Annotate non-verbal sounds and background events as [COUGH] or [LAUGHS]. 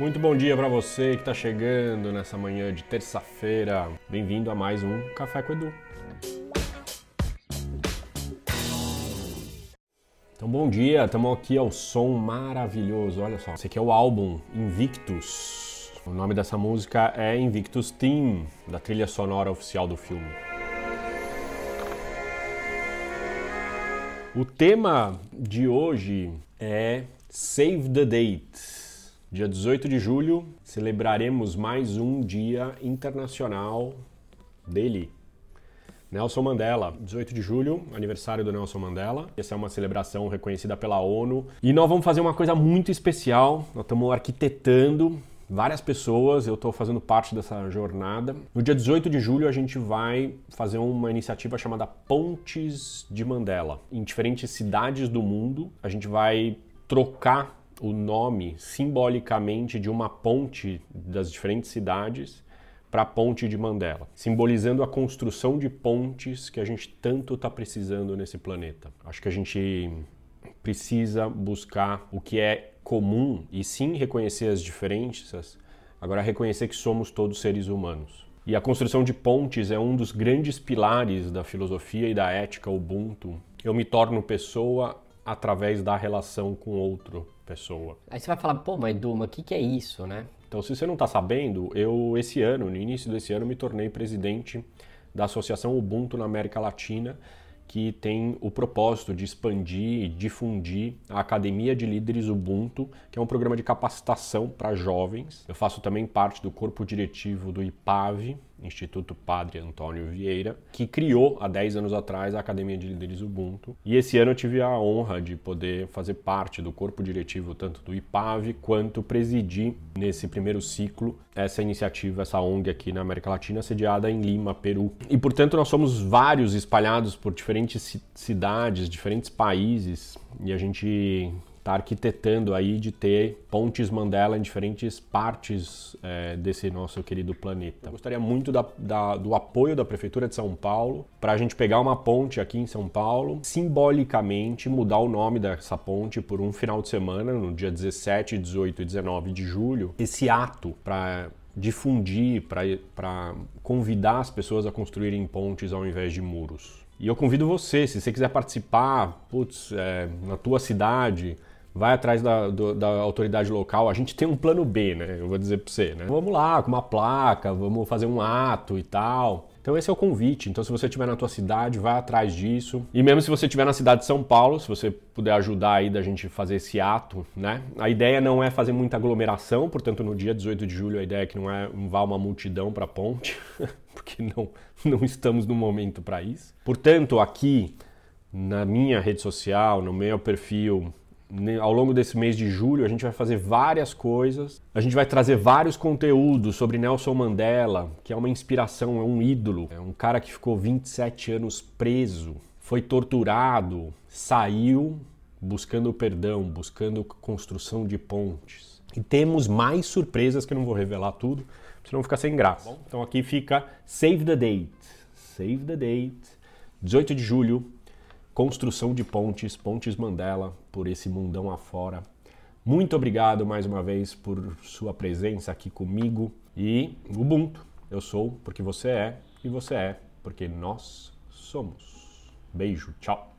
Muito bom dia para você que está chegando nessa manhã de terça-feira. Bem-vindo a mais um Café com Edu. Então, bom dia, estamos aqui ao som maravilhoso. Olha só, esse aqui é o álbum Invictus. O nome dessa música é Invictus Theme, da trilha sonora oficial do filme. O tema de hoje é Save the Date. Dia 18 de julho, celebraremos mais um Dia Internacional dele, Nelson Mandela, 18 de julho, aniversário do Nelson Mandela. Essa é uma celebração reconhecida pela ONU. E nós vamos fazer uma coisa muito especial. Nós estamos arquitetando várias pessoas, eu estou fazendo parte dessa jornada. No dia 18 de julho, a gente vai fazer uma iniciativa chamada Pontes de Mandela. Em diferentes cidades do mundo, a gente vai trocar o nome simbolicamente de uma ponte das diferentes cidades para a ponte de Mandela, simbolizando a construção de pontes que a gente tanto está precisando nesse planeta. Acho que a gente precisa buscar o que é comum e sim reconhecer as diferenças, agora reconhecer que somos todos seres humanos. E a construção de pontes é um dos grandes pilares da filosofia e da ética Ubuntu. Eu me torno pessoa através da relação com outra pessoa. Aí você vai falar, pô, mas Duma, o que, que é isso, né? Então, se você não está sabendo, eu esse ano, no início desse ano, me tornei presidente da Associação Ubuntu na América Latina, que tem o propósito de expandir e difundir a Academia de Líderes Ubuntu, que é um programa de capacitação para jovens. Eu faço também parte do corpo diretivo do IPAV, Instituto Padre Antônio Vieira, que criou há 10 anos atrás a Academia de Líderes Ubuntu. E esse ano eu tive a honra de poder fazer parte do corpo diretivo tanto do IPAV quanto presidir nesse primeiro ciclo essa iniciativa, essa ONG aqui na América Latina, sediada em Lima, Peru. E portanto nós somos vários espalhados por diferentes cidades, diferentes países, e a gente está arquitetando aí de ter pontes Mandela em diferentes partes é, desse nosso querido planeta. Eu gostaria muito da, da, do apoio da Prefeitura de São Paulo para a gente pegar uma ponte aqui em São Paulo, simbolicamente mudar o nome dessa ponte por um final de semana, no dia 17, 18 e 19 de julho. Esse ato para difundir, para convidar as pessoas a construírem pontes ao invés de muros. E eu convido você, se você quiser participar, putz, é, na tua cidade, vai atrás da, do, da autoridade local. A gente tem um plano B, né? Eu vou dizer para você, né? Vamos lá, com uma placa, vamos fazer um ato e tal. Então esse é o convite. Então se você estiver na tua cidade, vai atrás disso. E mesmo se você estiver na cidade de São Paulo, se você puder ajudar aí da gente fazer esse ato, né? A ideia não é fazer muita aglomeração, portanto no dia 18 de julho a ideia é que não é não vá uma multidão para a ponte, [LAUGHS] porque não não estamos no momento para isso. Portanto, aqui na minha rede social, no meu perfil ao longo desse mês de julho, a gente vai fazer várias coisas. A gente vai trazer vários conteúdos sobre Nelson Mandela, que é uma inspiração, é um ídolo. É um cara que ficou 27 anos preso, foi torturado, saiu buscando perdão, buscando construção de pontes. E temos mais surpresas que eu não vou revelar tudo, senão fica sem graça. Tá então aqui fica Save the Date. Save the Date. 18 de julho, construção de pontes, Pontes Mandela, por esse mundão afora. Muito obrigado mais uma vez por sua presença aqui comigo e Ubuntu. Eu sou porque você é e você é porque nós somos. Beijo, tchau.